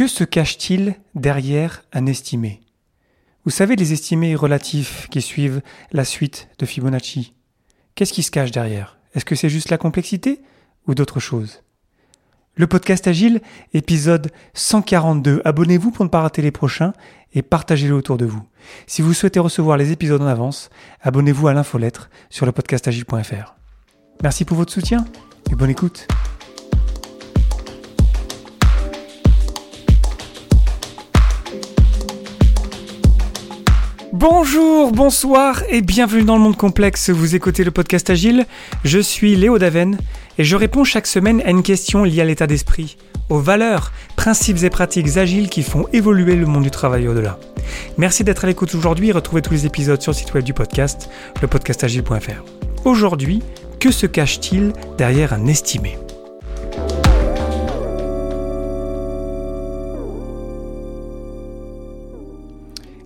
Que se cache-t-il derrière un estimé? Vous savez les estimés relatifs qui suivent la suite de Fibonacci Qu'est-ce qui se cache derrière? Est-ce que c'est juste la complexité ou d'autres choses? Le podcast Agile, épisode 142. Abonnez-vous pour ne pas rater les prochains et partagez-le autour de vous. Si vous souhaitez recevoir les épisodes en avance, abonnez-vous à l'infolettre sur le podcastagile.fr. Merci pour votre soutien et bonne écoute. Bonjour, bonsoir et bienvenue dans le monde complexe. Vous écoutez le podcast Agile. Je suis Léo Daven et je réponds chaque semaine à une question liée à l'état d'esprit, aux valeurs, principes et pratiques agiles qui font évoluer le monde du travail au-delà. Merci d'être à l'écoute aujourd'hui. Retrouvez tous les épisodes sur le site web du podcast, lepodcastagile.fr. Aujourd'hui, que se cache-t-il derrière un estimé?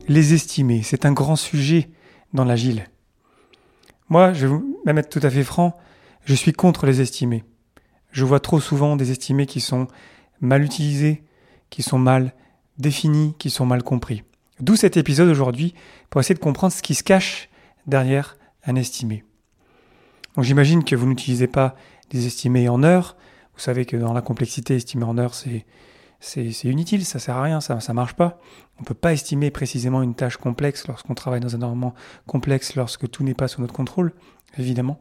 Les estimés, c'est un grand sujet dans l'agile. Moi, je vais vous mettre tout à fait franc, je suis contre les estimés. Je vois trop souvent des estimés qui sont mal utilisés, qui sont mal définis, qui sont mal compris. D'où cet épisode aujourd'hui pour essayer de comprendre ce qui se cache derrière un estimé. J'imagine que vous n'utilisez pas des estimés en heures. Vous savez que dans la complexité, estimer en heures, c'est c'est inutile, ça sert à rien, ça ne marche pas. On ne peut pas estimer précisément une tâche complexe lorsqu'on travaille dans un environnement complexe, lorsque tout n'est pas sous notre contrôle, évidemment.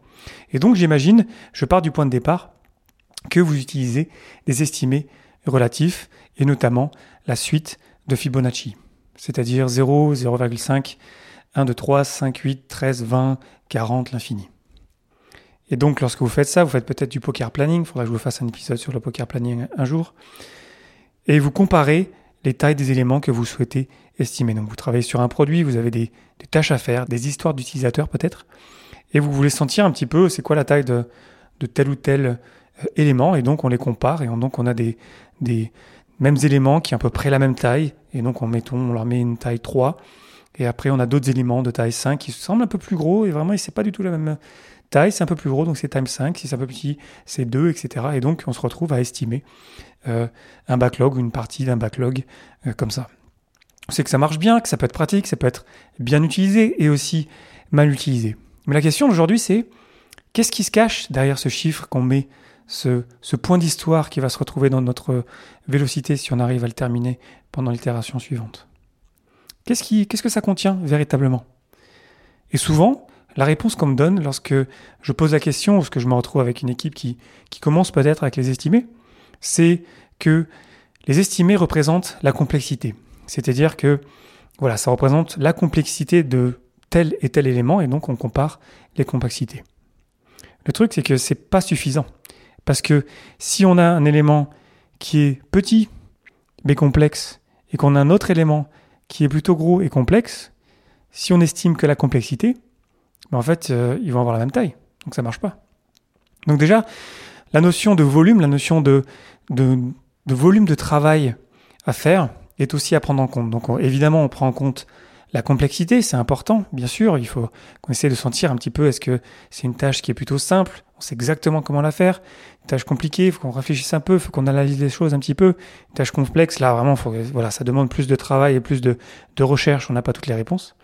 Et donc j'imagine, je pars du point de départ, que vous utilisez des estimés relatifs, et notamment la suite de Fibonacci, c'est-à-dire 0, 0,5, 1, 2, 3, 5, 8, 13, 20, 40, l'infini. Et donc lorsque vous faites ça, vous faites peut-être du poker planning, il faudra que je vous fasse un épisode sur le poker planning un jour et vous comparez les tailles des éléments que vous souhaitez estimer. Donc vous travaillez sur un produit, vous avez des, tâches à faire, des histoires d'utilisateurs peut-être, et vous voulez sentir un petit peu c'est quoi la taille de, tel ou tel euh, élément, et donc on les compare, et donc on a des, mêmes éléments qui ont à peu près la même taille, et donc on, on leur met une taille 3, et après on a d'autres éléments de taille 5 qui semblent un peu plus gros, et vraiment c'est pas du tout la même taille, c'est un peu plus gros, donc c'est time 5, si c'est un peu petit, c'est 2, etc. Et donc on se retrouve à estimer un backlog ou une partie d'un backlog euh, comme ça. C'est que ça marche bien, que ça peut être pratique, ça peut être bien utilisé et aussi mal utilisé. Mais la question d'aujourd'hui, c'est qu'est-ce qui se cache derrière ce chiffre qu'on met, ce, point d'histoire qui va se retrouver dans notre vélocité si on arrive à le terminer pendant l'itération suivante? Qu'est-ce que ça contient véritablement? Et souvent, la réponse qu'on me donne lorsque je pose la question ou que je me retrouve avec une équipe qui, qui commence peut-être avec les estimés, c'est que les estimés représentent la complexité. C'est-à-dire que voilà, ça représente la complexité de tel et tel élément et donc on compare les complexités. Le truc c'est que c'est pas suffisant parce que si on a un élément qui est petit mais complexe et qu'on a un autre élément qui est plutôt gros et complexe, si on estime que la complexité, ben en fait, euh, ils vont avoir la même taille. Donc ça marche pas. Donc déjà, la notion de volume, la notion de, de, volume de travail à faire est aussi à prendre en compte. Donc évidemment, on prend en compte la complexité, c'est important, bien sûr. Il faut qu'on essaie de sentir un petit peu est-ce que c'est une tâche qui est plutôt simple, on sait exactement comment la faire. Tâche compliquée, il faut qu'on réfléchisse un peu, il faut qu'on analyse les choses un petit peu. Tâche complexe, là vraiment, faut, voilà, ça demande plus de travail et plus de, de recherche, on n'a pas toutes les réponses.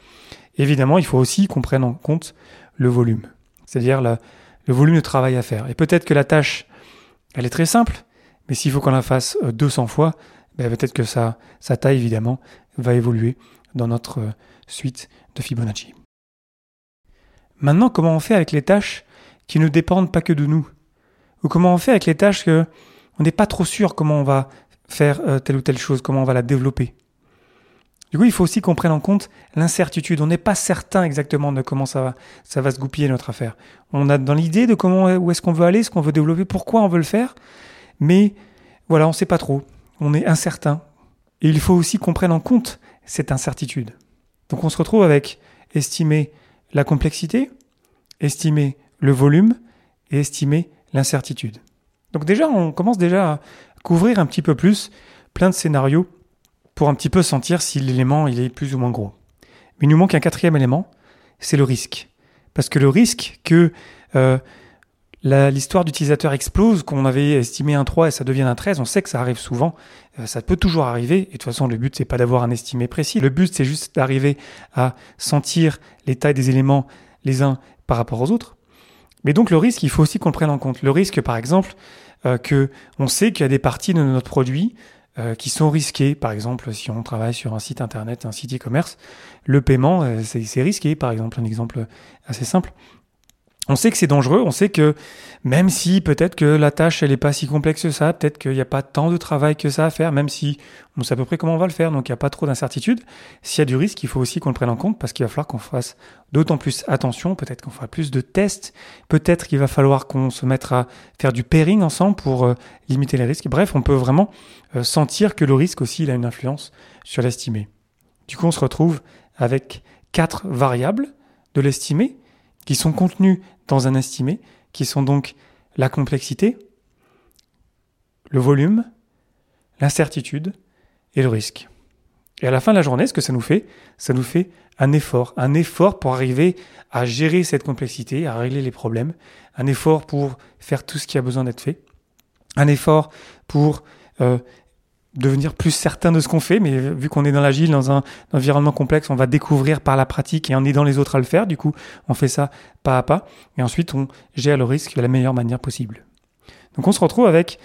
Évidemment, il faut aussi qu'on prenne en compte le volume, c'est-à-dire le volume de travail à faire. Et peut-être que la tâche, elle est très simple, mais s'il faut qu'on la fasse 200 euh, fois, ben peut-être que sa, sa taille, évidemment, va évoluer dans notre euh, suite de Fibonacci. Maintenant, comment on fait avec les tâches qui ne dépendent pas que de nous? Ou comment on fait avec les tâches que on n'est pas trop sûr comment on va faire euh, telle ou telle chose, comment on va la développer? Du coup, il faut aussi qu'on prenne en compte l'incertitude. On n'est pas certain exactement de comment ça va, ça va se goupiller notre affaire. On a dans l'idée de comment, où est-ce qu'on veut aller, ce qu'on veut développer, pourquoi on veut le faire, mais voilà, on ne sait pas trop. On est incertain. Et il faut aussi qu'on prenne en compte cette incertitude. Donc on se retrouve avec estimer la complexité, estimer le volume et estimer l'incertitude. Donc déjà, on commence déjà à couvrir un petit peu plus plein de scénarios pour un petit peu sentir si l'élément est plus ou moins gros. Mais il nous manque un quatrième élément, c'est le risque. Parce que le risque que euh, l'histoire d'utilisateur explose, qu'on avait estimé un 3 et ça devient un 13, on sait que ça arrive souvent, euh, ça peut toujours arriver, et de toute façon le but c'est pas d'avoir un estimé précis, le but c'est juste d'arriver à sentir l'état des éléments les uns par rapport aux autres. Mais donc le risque, il faut aussi qu'on le prenne en compte. Le risque par exemple, euh, que on sait qu'il y a des parties de notre produit euh, qui sont risquées, par exemple si on travaille sur un site internet, un site e-commerce, le paiement c'est risqué, par exemple un exemple assez simple on sait que c'est dangereux, on sait que même si peut-être que la tâche elle est pas si complexe que ça, peut-être qu'il n'y a pas tant de travail que ça à faire, même si on sait à peu près comment on va le faire, donc il n'y a pas trop d'incertitude. S'il y a du risque, il faut aussi qu'on le prenne en compte parce qu'il va falloir qu'on fasse d'autant plus attention, peut-être qu'on fera plus de tests, peut-être qu'il va falloir qu'on se mette à faire du pairing ensemble pour euh, limiter les risques. Bref, on peut vraiment euh, sentir que le risque aussi a une influence sur l'estimé. Du coup, on se retrouve avec quatre variables de l'estimé qui sont contenues dans un estimé, qui sont donc la complexité, le volume, l'incertitude et le risque. Et à la fin de la journée, ce que ça nous fait, ça nous fait un effort, un effort pour arriver à gérer cette complexité, à régler les problèmes, un effort pour faire tout ce qui a besoin d'être fait, un effort pour euh, devenir plus certain de ce qu'on fait, mais vu qu'on est dans l'agile, dans un environnement complexe, on va découvrir par la pratique et en aidant les autres à le faire. Du coup, on fait ça pas à pas, et ensuite on gère le risque de la meilleure manière possible. Donc on se retrouve avec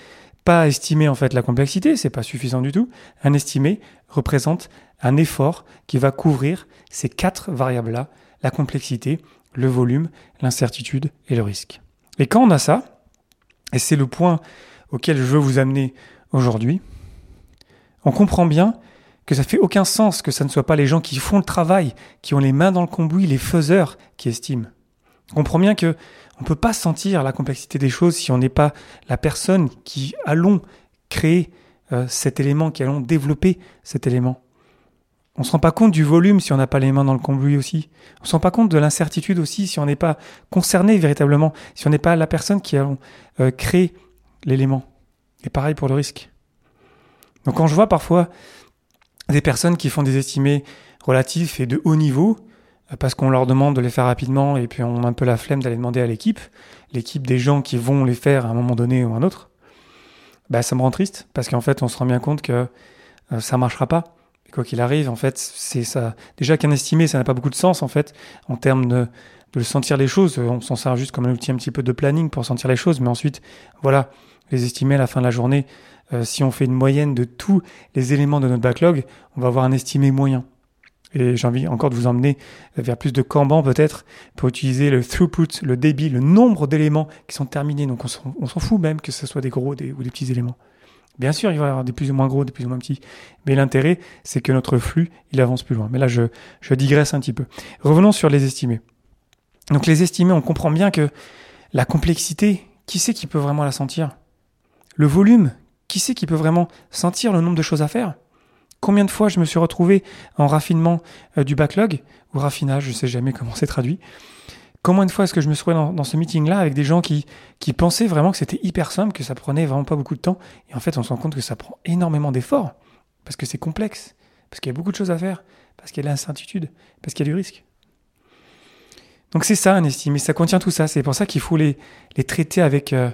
pas estimer en fait la complexité, c'est pas suffisant du tout. Un estimé représente un effort qui va couvrir ces quatre variables-là, la complexité, le volume, l'incertitude et le risque. Et quand on a ça, et c'est le point auquel je veux vous amener aujourd'hui, on comprend bien que ça fait aucun sens que ça ne soit pas les gens qui font le travail, qui ont les mains dans le cambouis, les faiseurs, qui estiment. On comprend bien que on peut pas sentir la complexité des choses si on n'est pas la personne qui allons créer euh, cet élément, qui allons développer cet élément. On ne se rend pas compte du volume si on n'a pas les mains dans le cambouis aussi. On ne se rend pas compte de l'incertitude aussi si on n'est pas concerné véritablement, si on n'est pas la personne qui allons euh, créer l'élément. Et pareil pour le risque. Donc quand je vois parfois des personnes qui font des estimés relatifs et de haut niveau, euh, parce qu'on leur demande de les faire rapidement et puis on a un peu la flemme d'aller demander à l'équipe, l'équipe des gens qui vont les faire à un moment donné ou à un autre, bah ça me rend triste parce qu'en fait on se rend bien compte que euh, ça marchera pas. quoi qu'il arrive, en fait, c'est ça. Déjà qu'un estimé, ça n'a pas beaucoup de sens en fait en termes de sentir les choses. On s'en sert juste comme un outil un petit peu de planning pour sentir les choses, mais ensuite, voilà, les estimer à la fin de la journée, euh, si on fait une moyenne de tous les éléments de notre backlog, on va avoir un estimé moyen. Et j'ai envie encore de vous emmener vers plus de Kanban peut-être pour utiliser le throughput, le débit, le nombre d'éléments qui sont terminés. Donc on s'en fout même que ce soit des gros ou des petits éléments. Bien sûr, il va y avoir des plus ou moins gros, des plus ou moins petits. Mais l'intérêt, c'est que notre flux, il avance plus loin. Mais là, je, je digresse un petit peu. Revenons sur les estimés. Donc les estimés, on comprend bien que la complexité, qui sait qui peut vraiment la sentir? Le volume, qui sait qui peut vraiment sentir le nombre de choses à faire? Combien de fois je me suis retrouvé en raffinement euh, du backlog, ou raffinage, je ne sais jamais comment c'est traduit. Combien de fois est-ce que je me suis retrouvé dans, ce meeting-là avec des gens qui, pensaient vraiment que c'était hyper simple, que ça prenait vraiment pas beaucoup de temps, et en fait on se rend compte que ça prend énormément d'efforts, parce que c'est complexe, parce qu'il y a beaucoup de choses à faire, parce qu'il y a de l'incertitude, parce qu'il y a du risque. Donc c'est ça un estime, ça contient tout ça, c'est pour ça qu'il faut les, les traiter avec... Euh,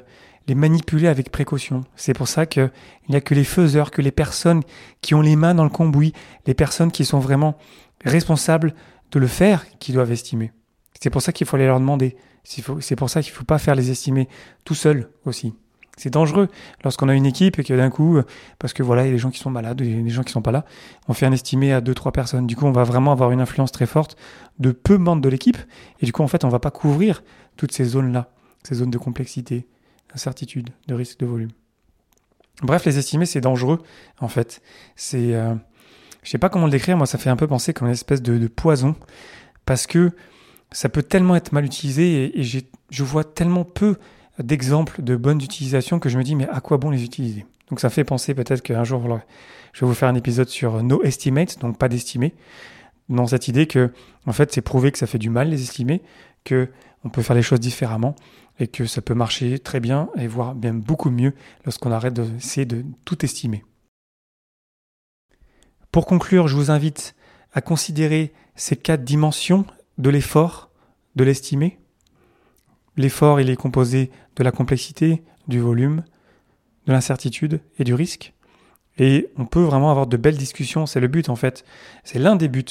les manipuler avec précaution. C'est pour ça qu'il n'y a que les faiseurs, que les personnes qui ont les mains dans le cambouis, les personnes qui sont vraiment responsables de le faire, qui doivent estimer. C'est pour ça qu'il faut aller leur demander. C'est pour ça qu'il ne faut pas faire les estimer tout seul aussi. C'est dangereux lorsqu'on a une équipe et que d'un coup, parce que voilà, il y a des gens qui sont malades, il y a des gens qui sont pas là, on fait un estimé à deux trois personnes. Du coup, on va vraiment avoir une influence très forte de peu membres de l'équipe et du coup, en fait, on va pas couvrir toutes ces zones-là, ces zones de complexité, incertitude, de risque de volume. Bref, les estimés, c'est dangereux, en fait. C'est, euh, je sais pas comment le décrire, moi, ça fait un peu penser comme une espèce de, poison, parce que ça peut tellement être mal utilisé et, je vois tellement peu d'exemples de bonnes utilisations que je me dis, mais à quoi bon les utiliser? Donc ça fait penser peut-être qu'un jour, je vais vous faire un épisode sur no estimates, donc pas d'estimer, dans cette idée que, en fait, c'est prouvé que ça fait du mal les estimer, que on peut faire les choses différemment et que ça peut marcher très bien et voire bien beaucoup mieux lorsqu'on arrête d'essayer de tout estimer. Pour conclure, je vous invite à considérer ces quatre dimensions de l'effort, de l'estimer. L'effort, il est composé de la complexité, du volume, de l'incertitude et du risque. Et on peut vraiment avoir de belles discussions, c'est le but en fait. C'est l'un des buts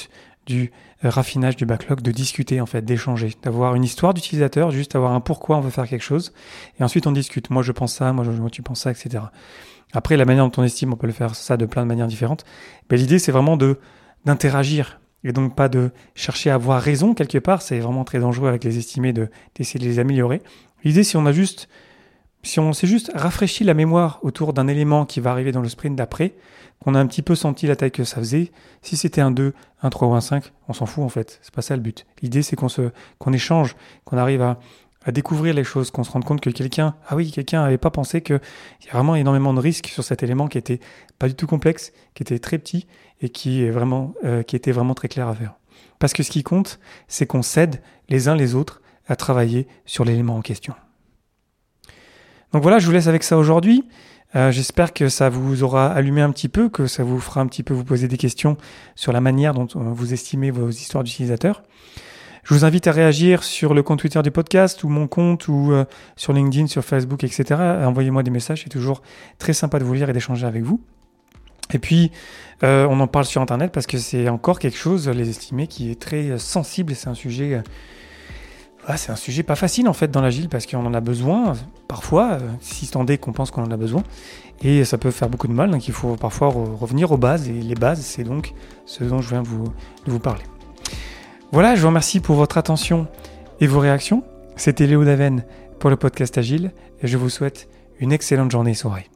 du euh, raffinage du backlog, de discuter en fait, d'échanger, d'avoir une histoire d'utilisateur, juste avoir un pourquoi on veut faire quelque chose, et ensuite on discute. Moi je pense ça, moi, tu penses ça, etc. Après la manière dont on estime, on peut le faire ça de plein de manières différentes. Mais l'idée c'est vraiment de d'interagir et donc pas de chercher à avoir raison quelque part. C'est vraiment très dangereux avec les estimés de d'essayer de les améliorer. L'idée si on a juste si on s'est juste rafraîchi la mémoire autour d'un élément qui va arriver dans le sprint d'après, qu'on a un petit peu senti la taille que ça faisait, si c'était un 2, un 3 ou un 5, on s'en fout en fait. C'est pas ça le but. L'idée c'est qu'on se, qu'on échange, qu'on arrive à, découvrir les choses, qu'on se rende compte que quelqu'un, ah oui, quelqu'un n'avait pas pensé qu'il y a vraiment énormément de risques sur cet élément qui était pas du tout complexe, qui était très petit et qui est vraiment, euh, qui était vraiment très clair à faire. Parce que ce qui compte, c'est qu'on s'aide les uns les autres à travailler sur l'élément en question. Donc voilà, je vous laisse avec ça aujourd'hui. Euh, j'espère que ça vous aura allumé un petit peu, que ça vous fera un petit peu vous poser des questions sur la manière dont euh, vous estimez vos histoires d'utilisateurs. Je vous invite à réagir sur le compte Twitter du podcast ou mon compte ou euh, sur LinkedIn, sur Facebook, etc. Envoyez-moi des messages, c'est toujours très sympa de vous lire et d'échanger avec vous. Et puis, on en parle sur Internet parce que c'est encore quelque chose, les estimés, qui est très sensible et c'est un sujet ah, c'est un sujet pas facile en fait dans l'agile parce qu'on en a besoin parfois, euh, si tant est qu'on pense qu'on en a besoin, et ça peut faire beaucoup de mal, donc il faut parfois revenir aux bases, et les bases, c'est donc ce dont je viens vous, de vous parler. Voilà, je vous remercie pour votre attention et vos réactions. C'était Léo Daven pour le podcast Agile, et je vous souhaite une excellente journée et soirée.